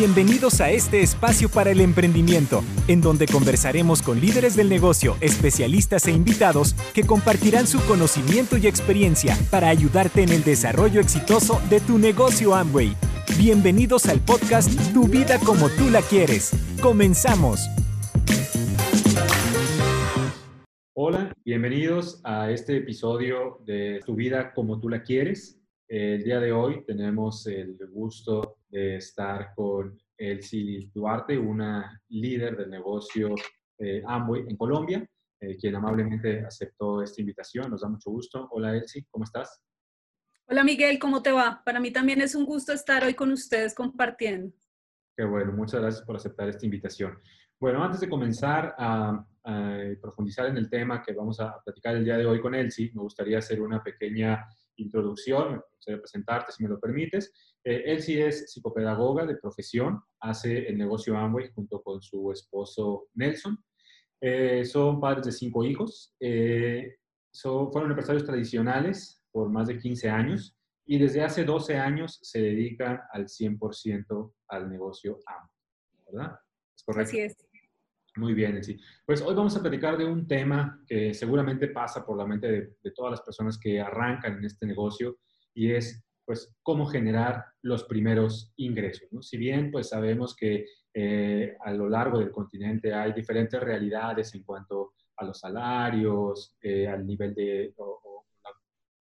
Bienvenidos a este espacio para el emprendimiento, en donde conversaremos con líderes del negocio, especialistas e invitados que compartirán su conocimiento y experiencia para ayudarte en el desarrollo exitoso de tu negocio Amway. Bienvenidos al podcast Tu vida como tú la quieres. Comenzamos. Hola, bienvenidos a este episodio de Tu vida como tú la quieres. El día de hoy tenemos el gusto de estar con Elsie Duarte, una líder del negocio eh, Amway en Colombia, eh, quien amablemente aceptó esta invitación. Nos da mucho gusto. Hola Elsie, ¿cómo estás? Hola Miguel, ¿cómo te va? Para mí también es un gusto estar hoy con ustedes compartiendo. Qué bueno, muchas gracias por aceptar esta invitación. Bueno, antes de comenzar a, a profundizar en el tema que vamos a platicar el día de hoy con Elsie, me gustaría hacer una pequeña introducción, me gustaría presentarte si me lo permites. Eh, él sí es psicopedagoga de profesión, hace el negocio Amway junto con su esposo Nelson. Eh, son padres de cinco hijos, eh, son, fueron empresarios tradicionales por más de 15 años y desde hace 12 años se dedican al 100% al negocio Amway, ¿verdad? ¿Es correcto? Así es. Muy bien, sí. Pues hoy vamos a platicar de un tema que seguramente pasa por la mente de, todas las personas que arrancan en este negocio y es pues cómo generar los primeros ingresos. ¿no? Si bien pues sabemos que eh, a lo largo del continente hay diferentes realidades en cuanto a los salarios, eh, al nivel de,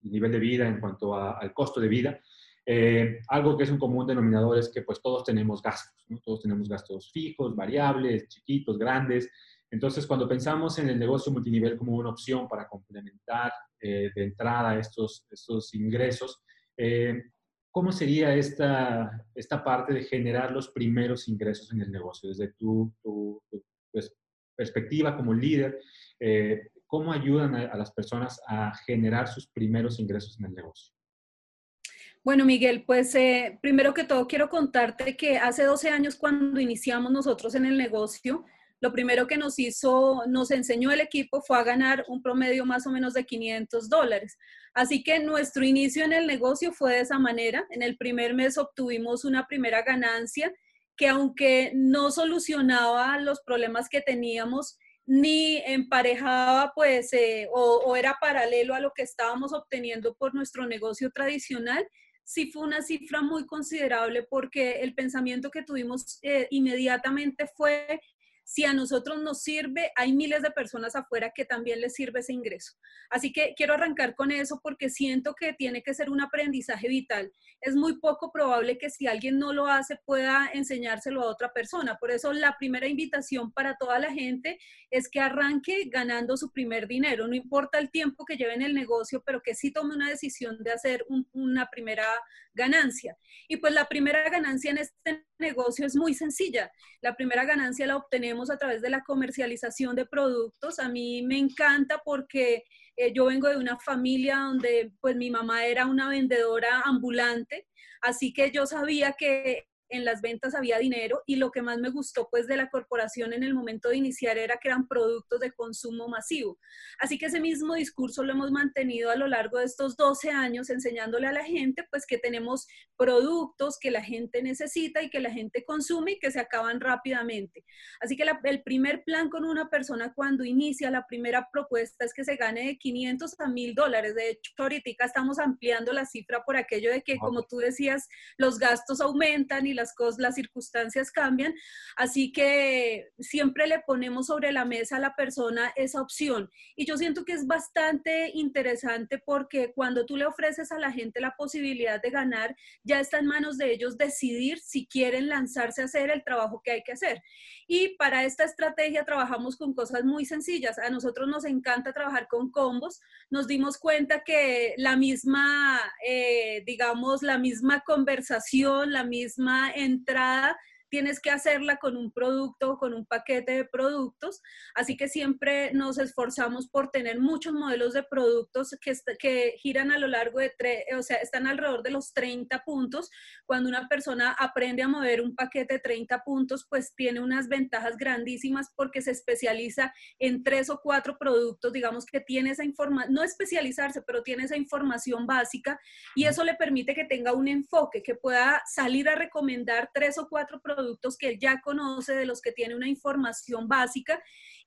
nivel de vida, en cuanto al costo de vida, eh, algo que es un común denominador es que pues todos tenemos gastos, todos tenemos gastos fijos, variables, chiquitos, grandes. Entonces, cuando pensamos en el negocio multinivel como una opción para complementar eh, de entrada estos, estos ingresos, eh, ¿cómo sería esta, esta parte de generar los primeros ingresos en el negocio? Desde tu, tu, pues, perspectiva como líder, ¿cómo ayudan a las personas a generar sus primeros ingresos en el negocio? Bueno, Miguel, pues eh, primero que todo quiero contarte que hace 12 años cuando iniciamos nosotros en el negocio, lo primero que nos hizo, nos enseñó el equipo fue a ganar un promedio más o menos de 500 dólares. Así que nuestro inicio en el negocio fue de esa manera. En el primer mes obtuvimos una primera ganancia que aunque no solucionaba los problemas que teníamos, ni emparejaba pues eh, o, o, era paralelo a lo que estábamos obteniendo por nuestro negocio tradicional, sí fue una cifra muy considerable porque el pensamiento que tuvimos eh, inmediatamente fue si a nosotros nos sirve, hay miles de personas afuera que también les sirve ese ingreso. Así que quiero arrancar con eso porque siento que tiene que ser un aprendizaje vital. Es muy poco probable que si alguien no lo hace pueda enseñárselo a otra persona. Por eso la primera invitación para toda la gente es que arranque ganando su primer dinero. No importa el tiempo que lleve en el negocio, pero que sí tome una decisión de hacer una primera ganancia. Y pues la primera ganancia en este negocio es muy sencilla. La primera ganancia la obtenemos a través de la comercialización de productos. A mí me encanta porque eh, yo vengo de una familia donde pues mi mamá era una vendedora ambulante, así que yo sabía que en las ventas había dinero y lo que más me gustó pues de la corporación en el momento de iniciar era que eran productos de consumo masivo. Así que ese mismo discurso lo hemos mantenido a lo largo de estos 12 años enseñándole a la gente pues que tenemos productos que la gente necesita y que la gente consume y que se acaban rápidamente. Así que el primer plan con una persona cuando inicia la primera propuesta es que se gane de 500 a 1000 dólares. De hecho, ahorita estamos ampliando la cifra por aquello de que, como tú decías, los gastos aumentan y las, cosas, las circunstancias cambian, así que siempre le ponemos sobre la mesa a la persona esa opción. Y yo siento que es bastante interesante porque cuando tú le ofreces a la gente la posibilidad de ganar, ya está en manos de ellos decidir si quieren lanzarse a hacer el trabajo que hay que hacer. Y para esta estrategia trabajamos con cosas muy sencillas. A nosotros nos encanta trabajar con combos. Nos dimos cuenta que la misma, eh, digamos, la misma conversación, la misma entrada tienes que hacerla con un producto o con un paquete de productos. Así que siempre nos esforzamos por tener muchos modelos de productos que, que giran a lo largo de, tres, o sea, están alrededor de los 30 puntos. Cuando una persona aprende a mover un paquete de 30 puntos, pues tiene unas ventajas grandísimas porque se especializa en tres o cuatro productos, digamos que tiene esa información, no especializarse, pero tiene esa información básica y eso le permite que tenga un enfoque, que pueda salir a recomendar tres o cuatro productos productos que él ya conoce, de los que tiene una información básica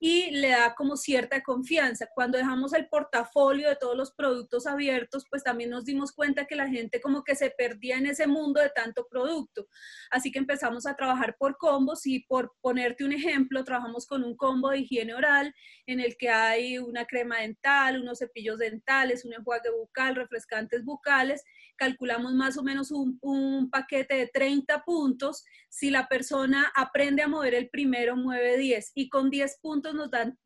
y le da como cierta confianza. Cuando dejamos el portafolio de todos los productos abiertos, pues también nos dimos cuenta que la gente como que se perdía en ese mundo de tanto producto. Así que empezamos a trabajar por combos y por ponerte un ejemplo, trabajamos con un combo de higiene oral en el que hay una crema dental, unos cepillos dentales, un enjuague bucal, refrescantes bucales. Calculamos más o menos un, un paquete de 30 puntos. Si la persona aprende a mover el primero, mueve 10 y con 10 puntos nos dan,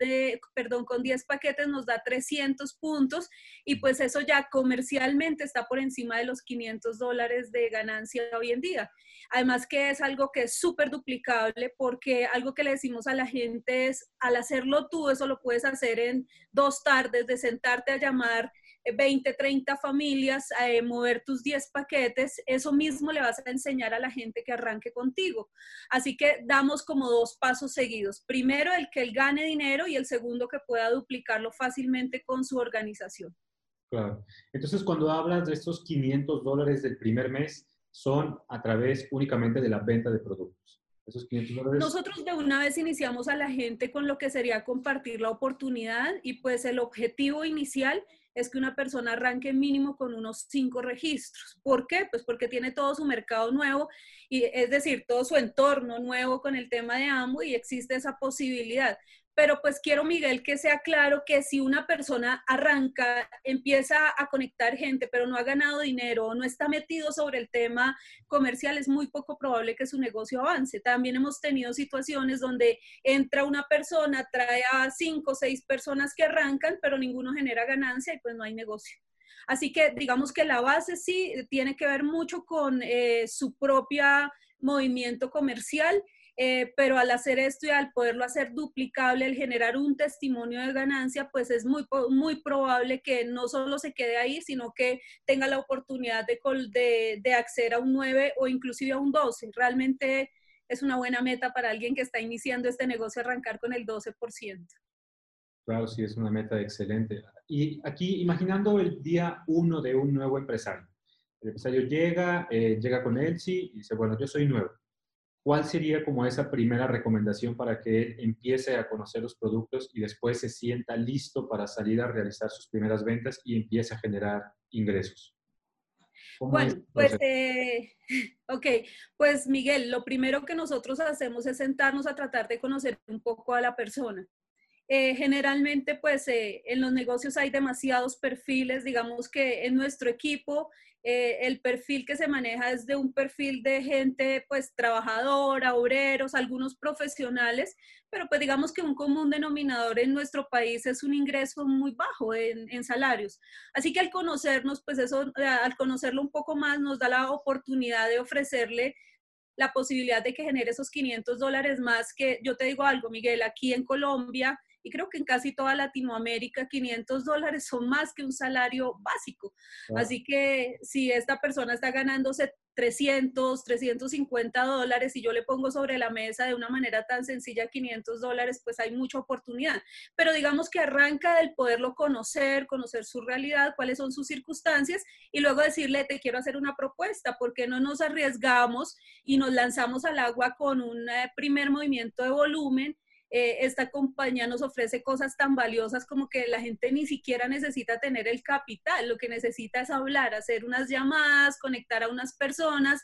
perdón, con 10 paquetes nos da 300 puntos y pues eso ya comercialmente está por encima de los 500 dólares de ganancia hoy en día. Además que es algo que es súper duplicable porque algo que le decimos a la gente es, al hacerlo tú, eso lo puedes hacer en dos tardes de sentarte a llamar 20, 30 familias, eh, mover tus 10 paquetes, eso mismo le vas a enseñar a la gente que arranque contigo. Así que damos como dos pasos seguidos. Primero, el que él gane dinero y el segundo, que pueda duplicarlo fácilmente con su organización. Claro. Entonces, cuando hablas de estos 500 dólares del primer mes, son a través únicamente de la venta de productos. Esos 500 dólares. Nosotros de una vez iniciamos a la gente con lo que sería compartir la oportunidad y pues el objetivo inicial es que una persona arranque mínimo con unos cinco registros. ¿Por qué? Pues porque tiene todo su mercado nuevo y es decir, todo su entorno nuevo con el tema de AMO y existe esa posibilidad pero pues quiero, Miguel, que sea claro que si una persona arranca, empieza a conectar gente, pero no ha ganado dinero, no está metido sobre el tema comercial, es muy poco probable que su negocio avance. También hemos tenido situaciones donde entra una persona, trae a cinco o seis personas que arrancan, pero ninguno genera ganancia y pues no hay negocio. Así que digamos que la base sí tiene que ver mucho con eh, su propia movimiento comercial eh, pero al hacer esto y al poderlo hacer duplicable, el generar un testimonio de ganancia, pues es muy, muy probable que no solo se quede ahí, sino que tenga la oportunidad de, de, de acceder a un 9 o inclusive a un 12. Realmente es una buena meta para alguien que está iniciando este negocio arrancar con el 12%. Claro, sí, es una meta excelente. Y aquí, imaginando el día uno de un nuevo empresario. El empresario llega, eh, llega con Elsie y dice, bueno, yo soy nuevo. ¿Cuál sería como esa primera recomendación para que él empiece a conocer los productos y después se sienta listo para salir a realizar sus primeras ventas y empiece a generar ingresos? Bueno, pues, eh, ok, pues Miguel, lo primero que nosotros hacemos es sentarnos a tratar de conocer un poco a la persona. Eh, generalmente, pues eh, en los negocios hay demasiados perfiles, digamos que en nuestro equipo eh, el perfil que se maneja es de un perfil de gente pues trabajadora, obreros, algunos profesionales, pero pues digamos que un común denominador en nuestro país es un ingreso muy bajo en, en salarios. Así que al conocernos, pues eso, eh, al conocerlo un poco más, nos da la oportunidad de ofrecerle la posibilidad de que genere esos 500 dólares más que yo te digo algo, Miguel, aquí en Colombia y creo que en casi toda Latinoamérica 500 dólares son más que un salario básico. Así que si esta persona está ganándose 300, 350 dólares y yo le pongo sobre la mesa de una manera tan sencilla 500 dólares, pues hay mucha oportunidad. Pero digamos que arranca del poderlo conocer, conocer su realidad, cuáles son sus circunstancias y luego decirle, te quiero hacer una propuesta, porque no nos arriesgamos y nos lanzamos al agua con un eh, primer movimiento de volumen eh, esta compañía nos ofrece cosas tan valiosas como que la gente ni siquiera necesita tener el capital, lo que necesita es hablar, hacer unas llamadas, conectar a unas personas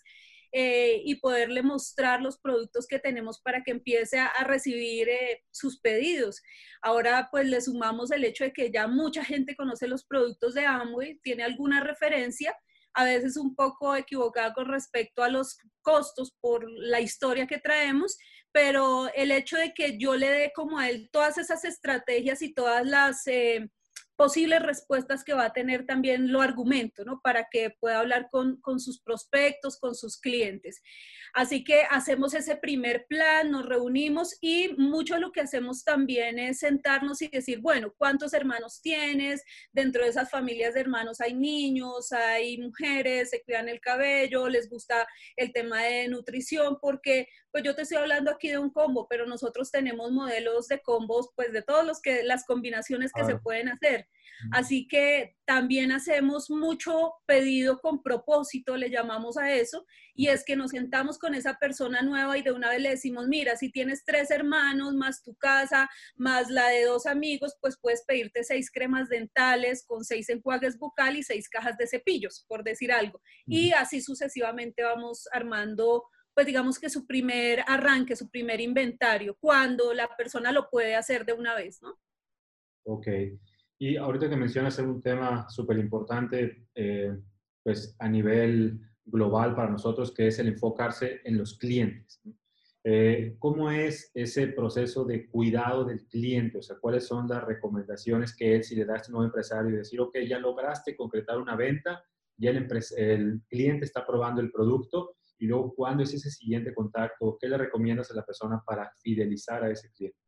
eh, y poderle mostrar los productos que tenemos para que empiece a, recibir eh, sus pedidos. Ahora pues le sumamos el hecho de que ya mucha gente conoce los productos de Amway, tiene alguna referencia, a veces un poco equivocada con respecto a los costos por la historia que traemos, pero el hecho de que yo le dé como a él todas esas estrategias y todas las eh, posibles respuestas que va a tener también lo argumento, ¿no? Para que pueda hablar con, con, sus prospectos, con sus clientes. Así que hacemos ese primer plan, nos reunimos y mucho lo que hacemos también es sentarnos y decir, bueno, ¿cuántos hermanos tienes? Dentro de esas familias de hermanos hay niños, hay mujeres, se cuidan el cabello, les gusta el tema de nutrición, porque pues yo te estoy hablando aquí de un combo, pero nosotros tenemos modelos de combos, pues de todos los que, las combinaciones que se pueden hacer. Así que también hacemos mucho pedido con propósito, le llamamos a eso, y es que nos sentamos con esa persona nueva y de una vez le decimos, mira, si tienes tres hermanos, más tu casa, más la de dos amigos, pues puedes pedirte seis cremas dentales con seis enjuagues bucal y seis cajas de cepillos, por decir algo. Y así sucesivamente vamos armando pues digamos que su primer arranque, su primer inventario, cuando la persona lo puede hacer de una vez, ¿no? Ok. Y ahorita que mencionas un tema súper importante, eh, pues a nivel global para nosotros, que es el enfocarse en los clientes. Eh, ¿Cómo es ese proceso de cuidado del cliente? O sea, ¿cuáles son las recomendaciones que él, si le da a este nuevo empresario y decir, ok, ya lograste concretar una venta, ya el, el cliente está probando el producto, y luego, ¿cuándo es ese siguiente contacto? ¿Qué le recomiendas a la persona para fidelizar a ese cliente?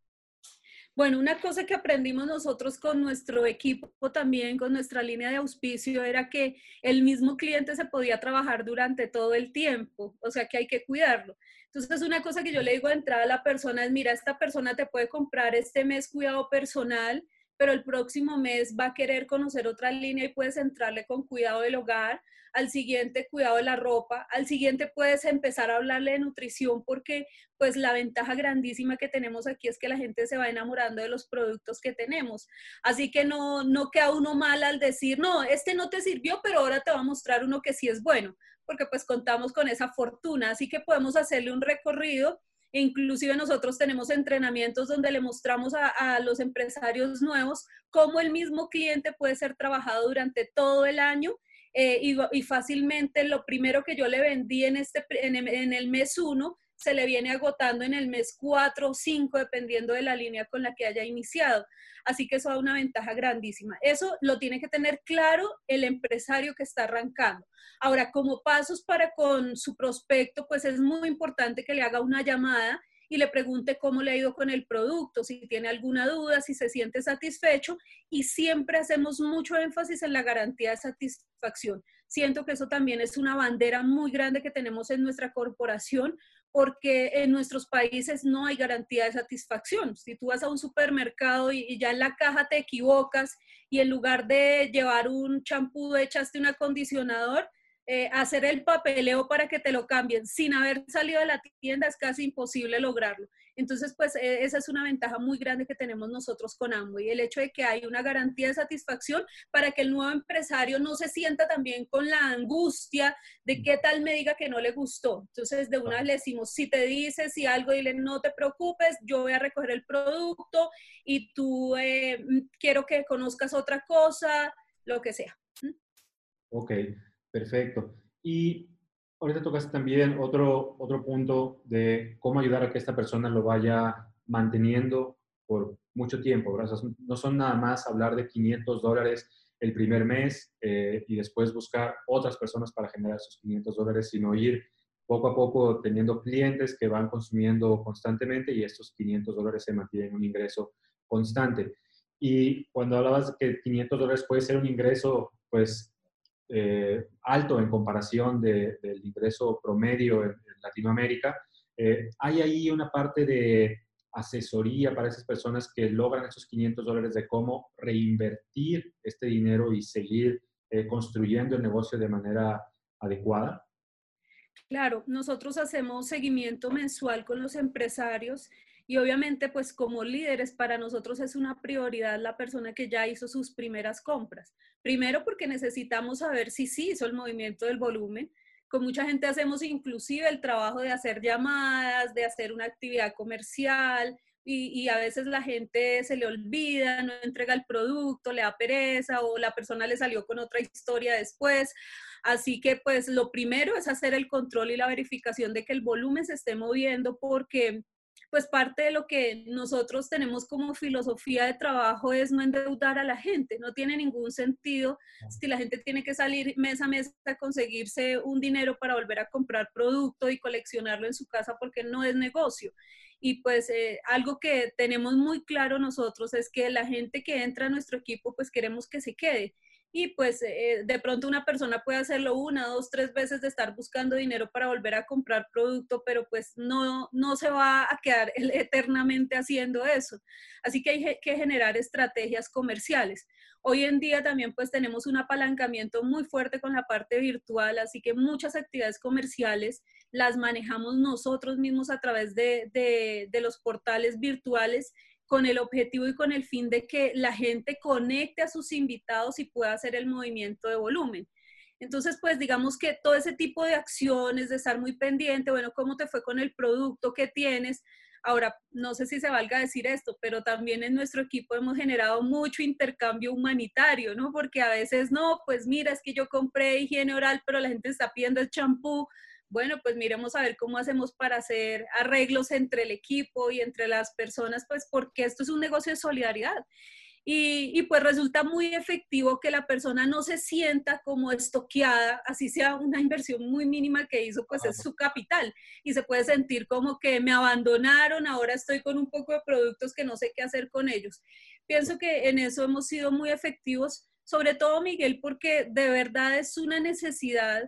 Bueno, una cosa que aprendimos nosotros con nuestro equipo también, con nuestra línea de auspicio, era que el mismo cliente se podía trabajar durante todo el tiempo, o sea que hay que cuidarlo. Entonces, una cosa que yo le digo de entrada a la persona es, mira, esta persona te puede comprar este mes cuidado personal, pero el próximo mes va a querer conocer otra línea y puedes entrarle con cuidado del hogar, al siguiente cuidado de la ropa, al siguiente puedes empezar a hablarle de nutrición porque pues la ventaja grandísima que tenemos aquí es que la gente se va enamorando de los productos que tenemos. Así que no, no queda uno mal al decir, no, este no te sirvió, pero ahora te va a mostrar uno que sí es bueno, porque pues contamos con esa fortuna, así que podemos hacerle un recorrido Inclusive nosotros tenemos entrenamientos donde le mostramos a, los empresarios nuevos cómo el mismo cliente puede ser trabajado durante todo el año eh, y, fácilmente lo primero que yo le vendí en, este, en, el mes uno se le viene agotando en el mes 4 o 5, dependiendo de la línea con la que haya iniciado. Así que eso da una ventaja grandísima. Eso lo tiene que tener claro el empresario que está arrancando. Ahora, como pasos para con su prospecto, pues es muy importante que le haga una llamada y le pregunte cómo le ha ido con el producto, si tiene alguna duda, si se siente satisfecho y siempre hacemos mucho énfasis en la garantía de satisfacción. Siento que eso también es una bandera muy grande que tenemos en nuestra corporación porque en nuestros países no hay garantía de satisfacción. Si tú vas a un supermercado y, ya en la caja te equivocas y en lugar de llevar un champú echaste un acondicionador, eh, hacer el papeleo para que te lo cambien sin haber salido de la tienda es casi imposible lograrlo. Entonces, pues e, esa es una ventaja muy grande que tenemos nosotros con Amway, el hecho de que hay una garantía de satisfacción para que el nuevo empresario no se sienta también con la angustia de qué tal me diga que no le gustó. Entonces, de una vez le decimos, si te dices, si algo, dile, no te preocupes, yo voy a recoger el producto y tú eh, mm, quiero que conozcas otra cosa, lo que sea. Ok, perfecto. Y ahorita tocas también otro, otro punto de cómo ayudar a que esta persona lo vaya manteniendo por mucho tiempo, no son nada más hablar de 500 dólares el primer mes eh, y después buscar otras personas para generar esos 500 dólares, sino ir poco a poco teniendo clientes que van consumiendo constantemente y estos 500 dólares se mantienen un ingreso constante. Y cuando hablabas que 500 dólares puede ser un ingreso, pues eh, alto en comparación del ingreso promedio en, Latinoamérica, eh, hay ahí una parte de asesoría para esas personas que logran esos 500 dólares de cómo reinvertir este dinero y seguir eh, construyendo el negocio de manera adecuada? Claro, nosotros hacemos seguimiento mensual con los empresarios y obviamente, pues como líderes, para nosotros es una prioridad la persona que ya hizo sus primeras compras. Primero porque necesitamos saber si sí hizo el movimiento del volumen. Con mucha gente hacemos inclusive el trabajo de hacer llamadas, de hacer una actividad comercial, y, y, a veces la gente se le olvida, no entrega el producto, le da pereza o la persona le salió con otra historia después. Así que pues lo primero es hacer el control y la verificación de que el volumen se esté moviendo porque pues parte de lo que nosotros tenemos como filosofía de trabajo es no endeudar a la gente. No tiene ningún sentido si la gente tiene que salir mes a mes a conseguirse un dinero para volver a comprar producto y coleccionarlo en su casa porque no es negocio. Y pues eh, algo que tenemos muy claro nosotros es que la gente que entra a nuestro equipo, pues queremos que se quede y pues eh, de pronto una persona puede hacerlo una, dos, tres veces de estar buscando dinero para volver a comprar producto, pero pues no, no se va a quedar eternamente haciendo eso. Así que hay que generar estrategias comerciales. Hoy en día también pues tenemos un apalancamiento muy fuerte con la parte virtual, así que muchas actividades comerciales las manejamos nosotros mismos a través de, de, de los portales virtuales con el objetivo y con el fin de que la gente conecte a sus invitados y pueda hacer el movimiento de volumen. Entonces, pues digamos que todo ese tipo de acciones, de estar muy pendiente, bueno, ¿cómo te fue con el producto que tienes? Ahora, no sé si se valga decir esto, pero también en nuestro equipo hemos generado mucho intercambio humanitario, ¿no? Porque a veces no, pues mira, es que yo compré higiene oral, pero la gente está pidiendo el champú, bueno, pues miremos a ver cómo hacemos para hacer arreglos entre el equipo y entre las personas, pues porque esto es un negocio de solidaridad. Y, pues resulta muy efectivo que la persona no se sienta como estoqueada, así sea una inversión muy mínima que hizo, pues es su capital y se puede sentir como que me abandonaron, ahora estoy con un poco de productos que no sé qué hacer con ellos. Pienso que en eso hemos sido muy efectivos, sobre todo Miguel, porque de verdad es una necesidad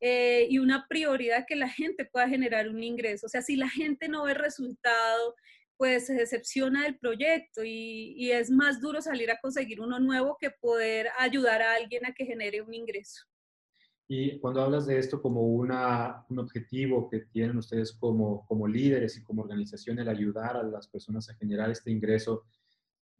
eh, y una prioridad que la gente pueda generar un ingreso. O sea, si la gente no ve resultado, pues se decepciona del proyecto y, es más duro salir a conseguir uno nuevo que poder ayudar a alguien a que genere un ingreso. Y cuando hablas de esto como una, un objetivo que tienen ustedes como, como líderes y como organización, el ayudar a las personas a generar este ingreso,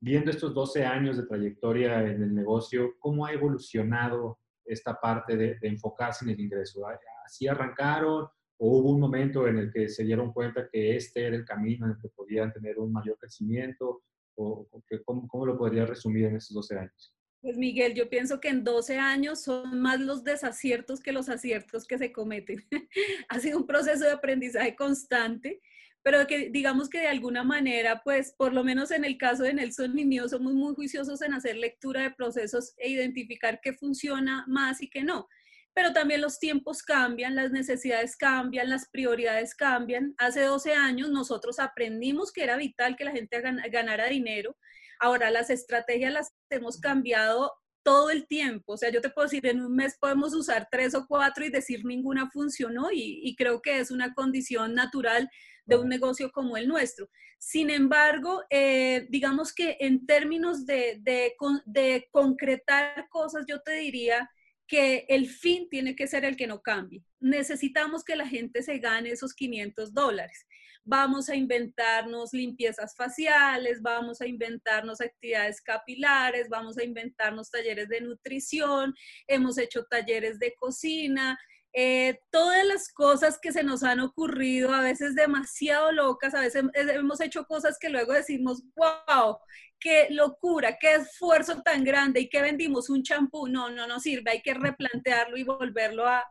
viendo estos 12 años de trayectoria en el negocio, ¿cómo ha evolucionado esta parte de, enfocarse en el ingreso. ¿Así arrancaron o hubo un momento en el que se dieron cuenta que este era el camino en el que podían tener un mayor crecimiento? ¿O, cómo, lo podría resumir en estos 12 años? Pues Miguel, yo pienso que en 12 años son más los desaciertos que los aciertos que se cometen. ha sido un proceso de aprendizaje constante pero que digamos que de alguna manera, pues por lo menos en el caso de Nelson y mío, somos muy juiciosos en hacer lectura de procesos e identificar qué funciona más y qué no. Pero también los tiempos cambian, las necesidades cambian, las prioridades cambian. Hace 12 años nosotros aprendimos que era vital que la gente ganara dinero. Ahora las estrategias las hemos cambiado todo el tiempo. O sea, yo te puedo decir, en un mes podemos usar tres o cuatro y decir ninguna funcionó y, y creo que es una condición natural de un negocio como el nuestro. Sin embargo, eh, digamos que en términos de, de, concretar cosas, yo te diría que el fin tiene que ser el que no cambie. Necesitamos que la gente se gane esos 500 dólares. Vamos a inventarnos limpiezas faciales, vamos a inventarnos actividades capilares, vamos a inventarnos talleres de nutrición, hemos hecho talleres de cocina, eh, todas las cosas que se nos han ocurrido, a veces demasiado locas, a veces hemos hecho cosas que luego decimos, wow, qué locura, qué esfuerzo tan grande y que vendimos un champú, no, no nos sirve, hay que replantearlo y volverlo a,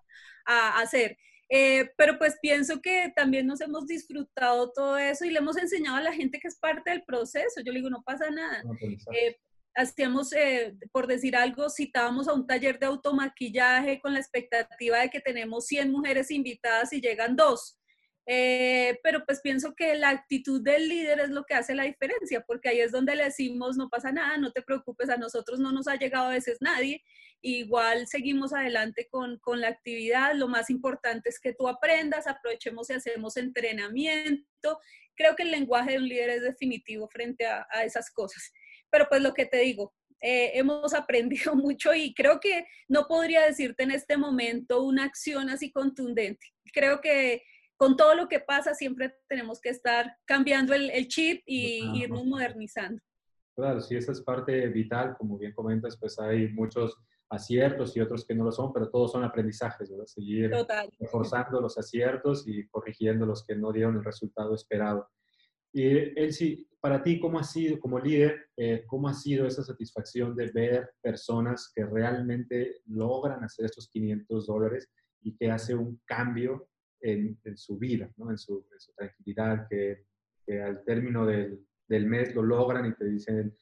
hacer. Eh, pero pues pienso que también nos hemos disfrutado todo eso y le hemos enseñado a la gente que es parte del proceso. Yo le digo, no pasa nada hacíamos, eh, por decir algo, citábamos a un taller de automaquillaje con la expectativa de que tenemos 100 mujeres invitadas y llegan dos. Eh, pero pues pienso que la actitud del líder es lo que hace la diferencia, porque ahí es donde le decimos, no pasa nada, no te preocupes, a nosotros no nos ha llegado a veces nadie, igual seguimos adelante con, con la actividad, lo más importante es que tú aprendas, aprovechemos y hacemos entrenamiento. Creo que el lenguaje de un líder es definitivo frente a, a esas cosas. Pero pues lo que te digo, eh, hemos aprendido mucho y creo que no podría decirte en este momento una acción así contundente. Creo que con todo lo que pasa siempre tenemos que estar cambiando el, chip y irnos modernizando. Claro, sí, esa es parte vital, como bien comentas, pues hay muchos aciertos y otros que no lo son, pero todos son aprendizajes, ¿verdad? Seguir reforzando los aciertos y corrigiendo los que no dieron el resultado esperado. Y Elsie, para ti, ¿cómo ha sido como líder, eh, cómo ha sido esa satisfacción de ver personas que realmente logran hacer estos 500 dólares y que hace un cambio en, su vida, ¿no? en, su, tranquilidad, que, al término del, del, mes lo logran y te dicen,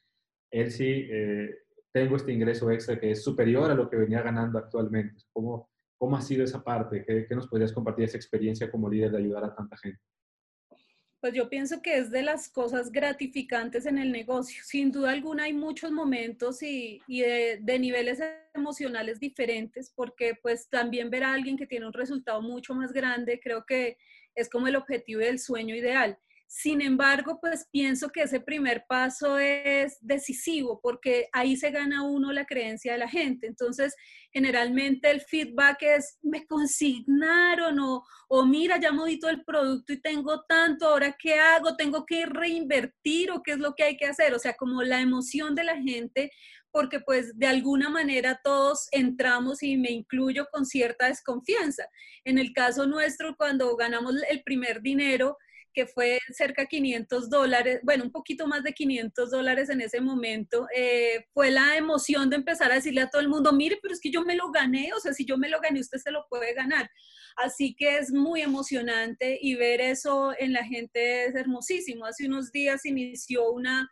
Elsie, eh, tengo este ingreso extra que es superior a lo que venía ganando actualmente. ¿Cómo, cómo ha sido esa parte? ¿Qué, ¿Qué nos podrías compartir esa experiencia como líder de ayudar a tanta gente? Pues yo pienso que es de las cosas gratificantes en el negocio. Sin duda alguna hay muchos momentos y, de, de, niveles emocionales diferentes, porque pues también ver a alguien que tiene un resultado mucho más grande, creo que es como el objetivo del sueño ideal. Sin embargo, pues pienso que ese primer paso es decisivo porque ahí se gana uno la creencia de la gente. Entonces, generalmente el feedback es, me consignaron o, o mira, ya modito el producto y tengo tanto, ahora qué hago, tengo que reinvertir o qué es lo que hay que hacer. O sea, como la emoción de la gente porque pues de alguna manera todos entramos y me incluyo con cierta desconfianza. En el caso nuestro, cuando ganamos el primer dinero, que fue cerca de 500 dólares, bueno, un poquito más de 500 dólares en ese momento, eh, fue la emoción de empezar a decirle a todo el mundo, mire, pero es que yo me lo gané, o sea, si yo me lo gané, usted se lo puede ganar. Así que es muy emocionante y ver eso en la gente es hermosísimo. Hace unos días inició una,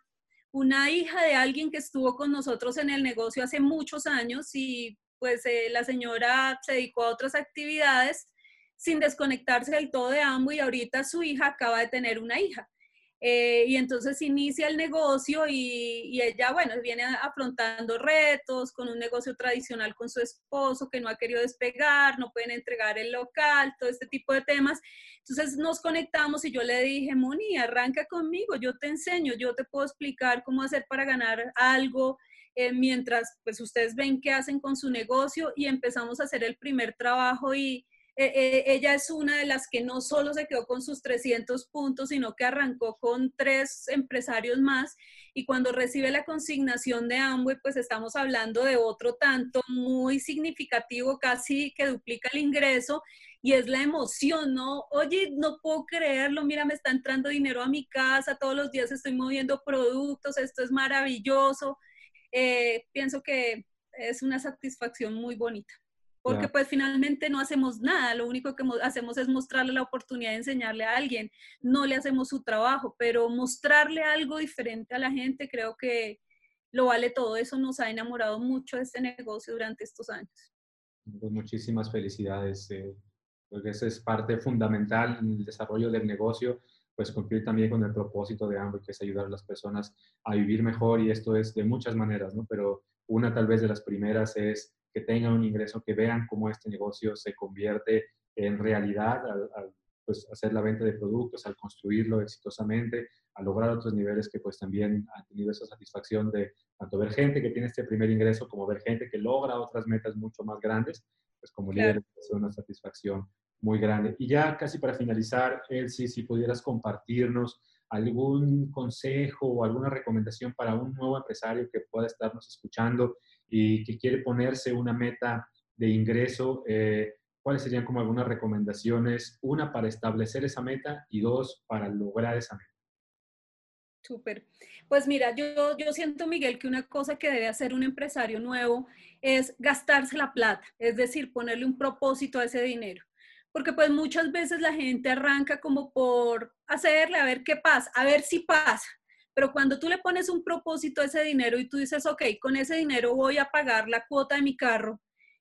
una hija de alguien que estuvo con nosotros en el negocio hace muchos años y pues eh, la señora se dedicó a otras actividades sin desconectarse del todo de ambos y ahorita su hija acaba de tener una hija. Eh, y entonces inicia el negocio y, ella, bueno, viene afrontando retos con un negocio tradicional con su esposo que no ha querido despegar, no pueden entregar el local, todo este tipo de temas. Entonces nos conectamos y yo le dije, Moni, arranca conmigo, yo te enseño, yo te puedo explicar cómo hacer para ganar algo. Eh, mientras pues ustedes ven qué hacen con su negocio y empezamos a hacer el primer trabajo y, eh, eh, ella es una de las que no solo se quedó con sus 300 puntos, sino que arrancó con tres empresarios más. Y cuando recibe la consignación de Amway, pues estamos hablando de otro tanto muy significativo, casi que duplica el ingreso. Y es la emoción, ¿no? Oye, no puedo creerlo, mira, me está entrando dinero a mi casa, todos los días estoy moviendo productos, esto es maravilloso. Eh, pienso que es una satisfacción muy bonita porque pues finalmente no hacemos nada, lo único que hacemos es mostrarle la oportunidad de enseñarle a alguien, no le hacemos su trabajo, pero mostrarle algo diferente a la gente creo que lo vale todo, eso nos ha enamorado mucho de este negocio durante estos años. Pues muchísimas felicidades, eh, porque esa es parte fundamental en el desarrollo del negocio, pues cumplir también con el propósito de ambos, que es ayudar a las personas a vivir mejor y esto es de muchas maneras, ¿no? Pero una tal vez de las primeras es que tengan un ingreso, que vean cómo este negocio se convierte en realidad al, pues, hacer la venta de productos, al construirlo exitosamente, a lograr otros niveles que pues también han tenido esa satisfacción de tanto ver gente que tiene este primer ingreso como ver gente que logra otras metas mucho más grandes, pues como líder es una satisfacción muy grande. Y ya casi para finalizar, Elsie, si pudieras compartirnos algún consejo o alguna recomendación para un nuevo empresario que pueda estarnos escuchando y que quiere ponerse una meta de ingreso, eh, ¿cuáles serían como algunas recomendaciones? Una, para establecer esa meta y dos, para lograr esa meta. Súper. Pues mira, yo, yo siento, Miguel, que una cosa que debe hacer un empresario nuevo es gastarse la plata, es decir, ponerle un propósito a ese dinero. Porque pues muchas veces la gente arranca como por hacerle, a ver qué pasa, a ver si pasa. Pero cuando tú le pones un propósito a ese dinero y tú dices, ok, con ese dinero voy a pagar la cuota de mi carro,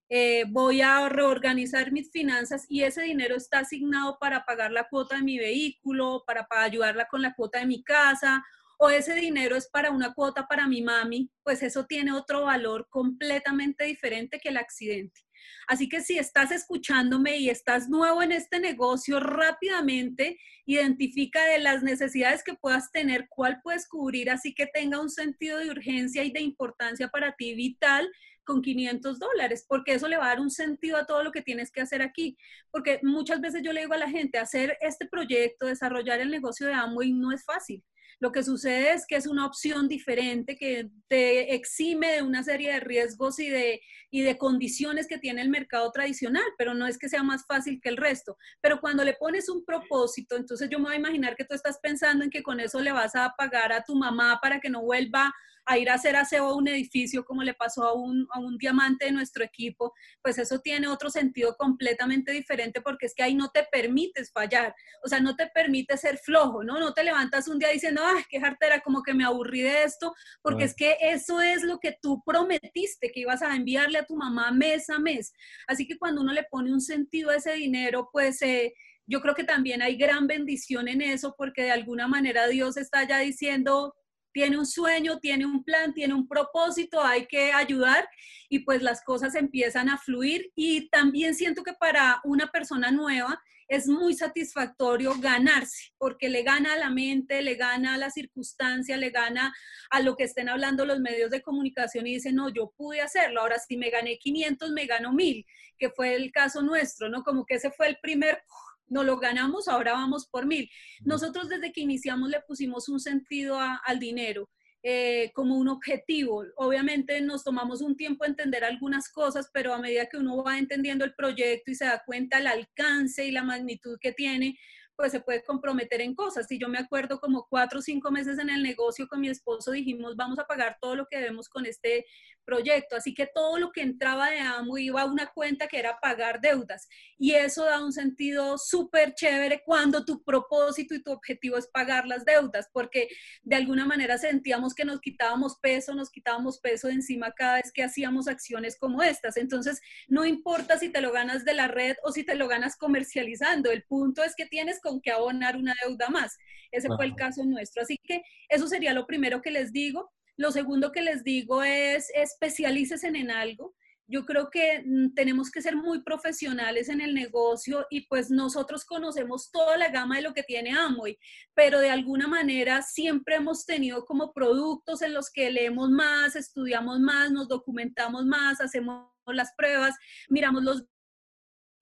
eh, voy a reorganizar mis finanzas y ese dinero está asignado para pagar la cuota de mi vehículo, para, para ayudarla con la cuota de mi casa, o ese dinero es para una cuota para mi mami, pues eso tiene otro valor completamente diferente que el accidente. Así que si estás escuchándome y estás nuevo en este negocio, rápidamente identifica de las necesidades que puedas tener, cuál puedes cubrir, así que tenga un sentido de urgencia y de importancia para ti vital con 500 dólares, porque eso le va a dar un sentido a todo lo que tienes que hacer aquí. Porque muchas veces yo le digo a la gente, hacer este proyecto, desarrollar el negocio de Amway no es fácil. Lo que sucede es que es una opción diferente que te exime de una serie de riesgos y de, y de condiciones que tiene el mercado tradicional, pero no es que sea más fácil que el resto. Pero cuando le pones un propósito, entonces yo me voy a imaginar que tú estás pensando en que con eso le vas a pagar a tu mamá para que no vuelva a ir a hacer aseo a un edificio como le pasó a un, a un diamante de nuestro equipo, pues eso tiene otro sentido completamente diferente porque es que ahí no te permites fallar, o sea, no te permite ser flojo, ¿no? No te levantas un día diciendo, ay, qué jartera, como que me aburrí de esto, porque es que eso es lo que tú prometiste que ibas a enviarle a tu mamá mes a mes. Así que cuando uno le pone un sentido a ese dinero, pues... Eh, yo creo que también hay gran bendición en eso porque de alguna manera Dios está ya diciendo, tiene un sueño, tiene un plan, tiene un propósito, hay que ayudar y pues las cosas empiezan a fluir. Y también siento que para una persona nueva es muy satisfactorio ganarse, porque le gana a la mente, le gana a la circunstancia, le gana a lo que estén hablando los medios de comunicación y dice, no, yo pude hacerlo, ahora si me gané 500, me gano 1000, que fue el caso nuestro, ¿no? Como que ese fue el primer no lo ganamos, ahora vamos por mil. Nosotros desde que iniciamos le pusimos un sentido al dinero. Eh, como un objetivo. Obviamente nos tomamos un tiempo a entender algunas cosas, pero a medida que uno va entendiendo el proyecto y se da cuenta el alcance y la magnitud que tiene, pues se puede comprometer en cosas. Si yo me acuerdo como cuatro o cinco meses en el negocio con mi esposo dijimos, vamos a pagar todo lo que debemos con este proyecto. Así que todo lo que entraba de AMO iba a una cuenta que era pagar deudas. Y eso da un sentido súper chévere cuando tu propósito y tu objetivo es pagar las deudas, porque de alguna manera sentíamos que nos quitábamos peso, nos quitábamos peso de encima cada vez que hacíamos acciones como estas. Entonces, no importa si te lo ganas de la red o si te lo ganas comercializando, el punto es que tienes con qué abonar una deuda más. Ese fue el caso nuestro. Así que eso sería lo primero que les digo. Lo segundo que les digo es especialícese en algo. Yo creo que mm, tenemos que ser muy profesionales en el negocio y pues nosotros conocemos toda la gama de lo que tiene Amway, pero de alguna manera siempre hemos tenido como productos en los que leemos más, estudiamos más, nos documentamos más, hacemos las pruebas, miramos los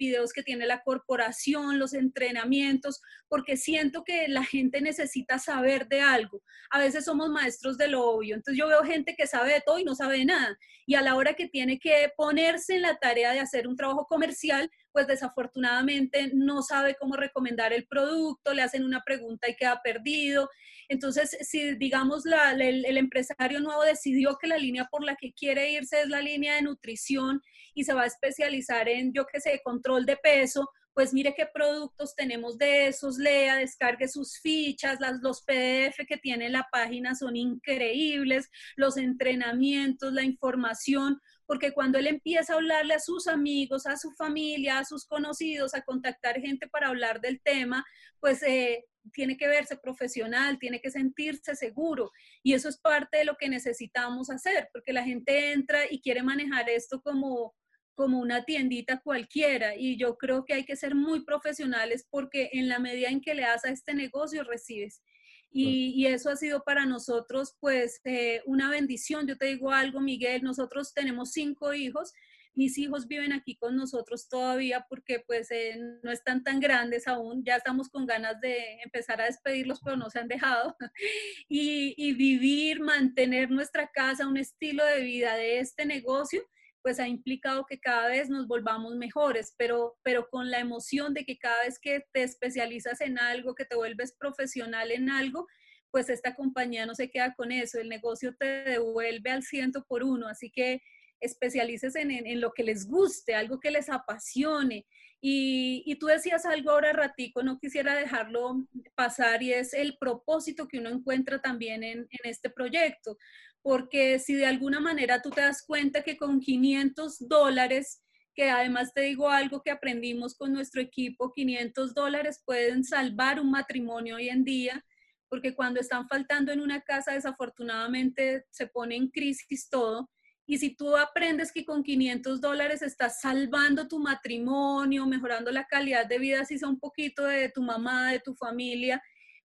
videos que tiene la corporación, los entrenamientos, porque siento que la gente necesita saber de algo. A veces somos maestros de lo obvio, entonces yo veo gente que sabe de todo y no sabe de nada. Y a la hora que tiene que ponerse en la tarea de hacer un trabajo comercial, pues desafortunadamente no sabe cómo recomendar el producto, le hacen una pregunta y queda perdido. Entonces, si digamos el, el, empresario nuevo decidió que la línea por la que quiere irse es la línea de nutrición y se va a especializar en, yo qué sé, control de peso, pues mire qué productos tenemos de esos, lea, descargue sus fichas, las, los PDF que tiene la página son increíbles, los entrenamientos, la información, porque cuando él empieza a hablarle a sus amigos, a su familia, a sus conocidos, a contactar gente para hablar del tema, pues eh, tiene que verse profesional, tiene que sentirse seguro. Y eso es parte de lo que necesitamos hacer, porque la gente entra y quiere manejar esto como como una tiendita cualquiera y yo creo que hay que ser muy profesionales porque en la medida en que le das a este negocio recibes. Y, eso ha sido para nosotros pues eh, una bendición. Yo te digo algo, Miguel, nosotros tenemos cinco hijos. Mis hijos viven aquí con nosotros todavía porque pues eh, no están tan grandes aún. Ya estamos con ganas de empezar a despedirlos, pero no se han dejado. y, y vivir, mantener nuestra casa, un estilo de vida de este negocio, pues ha implicado que cada vez nos volvamos mejores, pero, pero con la emoción de que cada vez que te especializas en algo, que te vuelves profesional en algo, pues esta compañía no se queda con eso, el negocio te devuelve al ciento por uno, así que especialices en, en, lo que les guste, algo que les apasione. Y, y, tú decías algo ahora ratico, no quisiera dejarlo pasar, y es el propósito que uno encuentra también en, en este proyecto porque si de alguna manera tú te das cuenta que con 500 dólares, que además te digo algo que aprendimos con nuestro equipo, 500 dólares pueden salvar un matrimonio hoy en día, porque cuando están faltando en una casa desafortunadamente se pone en crisis todo. Y si tú aprendes que con 500 dólares estás salvando tu matrimonio, mejorando la calidad de vida, si sea un poquito de tu mamá, de tu familia,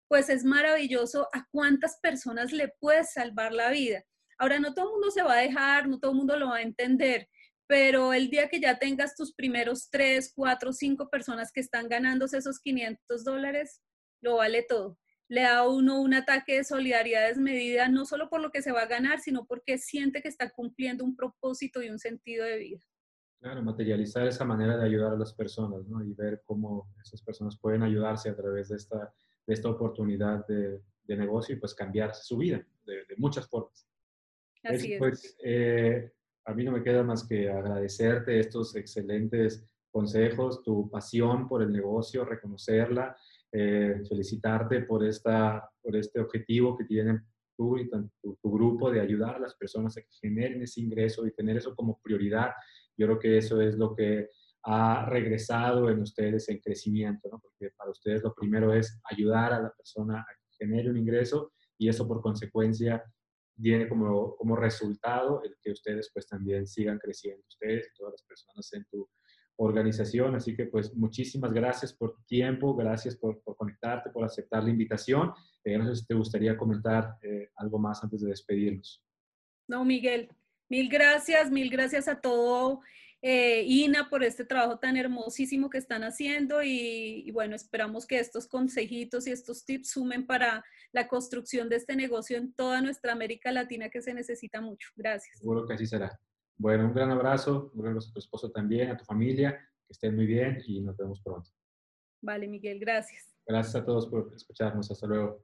pues es maravilloso a cuántas personas le puedes salvar la vida. Ahora, no todo el mundo se va a dejar, no todo el mundo lo va a entender, pero el día que ya tengas tus primeros tres, cuatro, cinco personas que están ganándose esos 500 dólares, lo vale todo. Le da a uno un ataque de solidaridad desmedida, no solo por lo que se va a ganar, sino porque siente que está cumpliendo un propósito y un sentido de vida. Claro, materializar esa manera de ayudar a las personas, ¿no? Y ver cómo esas personas pueden ayudarse a través de esta de esta oportunidad de, negocio y pues cambiar su vida de, muchas formas. Así es. Pues, eh, a mí no me queda más que agradecerte estos excelentes consejos, tu pasión por el negocio, reconocerla, eh, felicitarte por, esta, por este objetivo que tienen tú y tu, tu, grupo de ayudar a las personas a que generen ese ingreso y tener eso como prioridad. Yo creo que eso es lo que ha regresado en ustedes en crecimiento, ¿no? porque para ustedes lo primero es ayudar a la persona a que genere un ingreso y eso por consecuencia viene como, como resultado el que ustedes pues también sigan creciendo, ustedes y todas las personas en tu organización. Así que pues muchísimas gracias por tu tiempo, gracias por, por conectarte, por aceptar la invitación. Eh, no sé si te gustaría comentar eh, algo más antes de despedirnos. No, Miguel, mil gracias, mil gracias a todo eh, INA por este trabajo tan hermosísimo que están haciendo y, bueno, esperamos que estos consejitos y estos tips sumen para la construcción de este negocio en toda nuestra América Latina que se necesita mucho. Gracias. Seguro que así será. Bueno, un gran abrazo, un gran abrazo a tu esposo también, a tu familia, que estén muy bien y nos vemos pronto. Vale, Miguel, gracias. Gracias a todos por escucharnos. Hasta luego.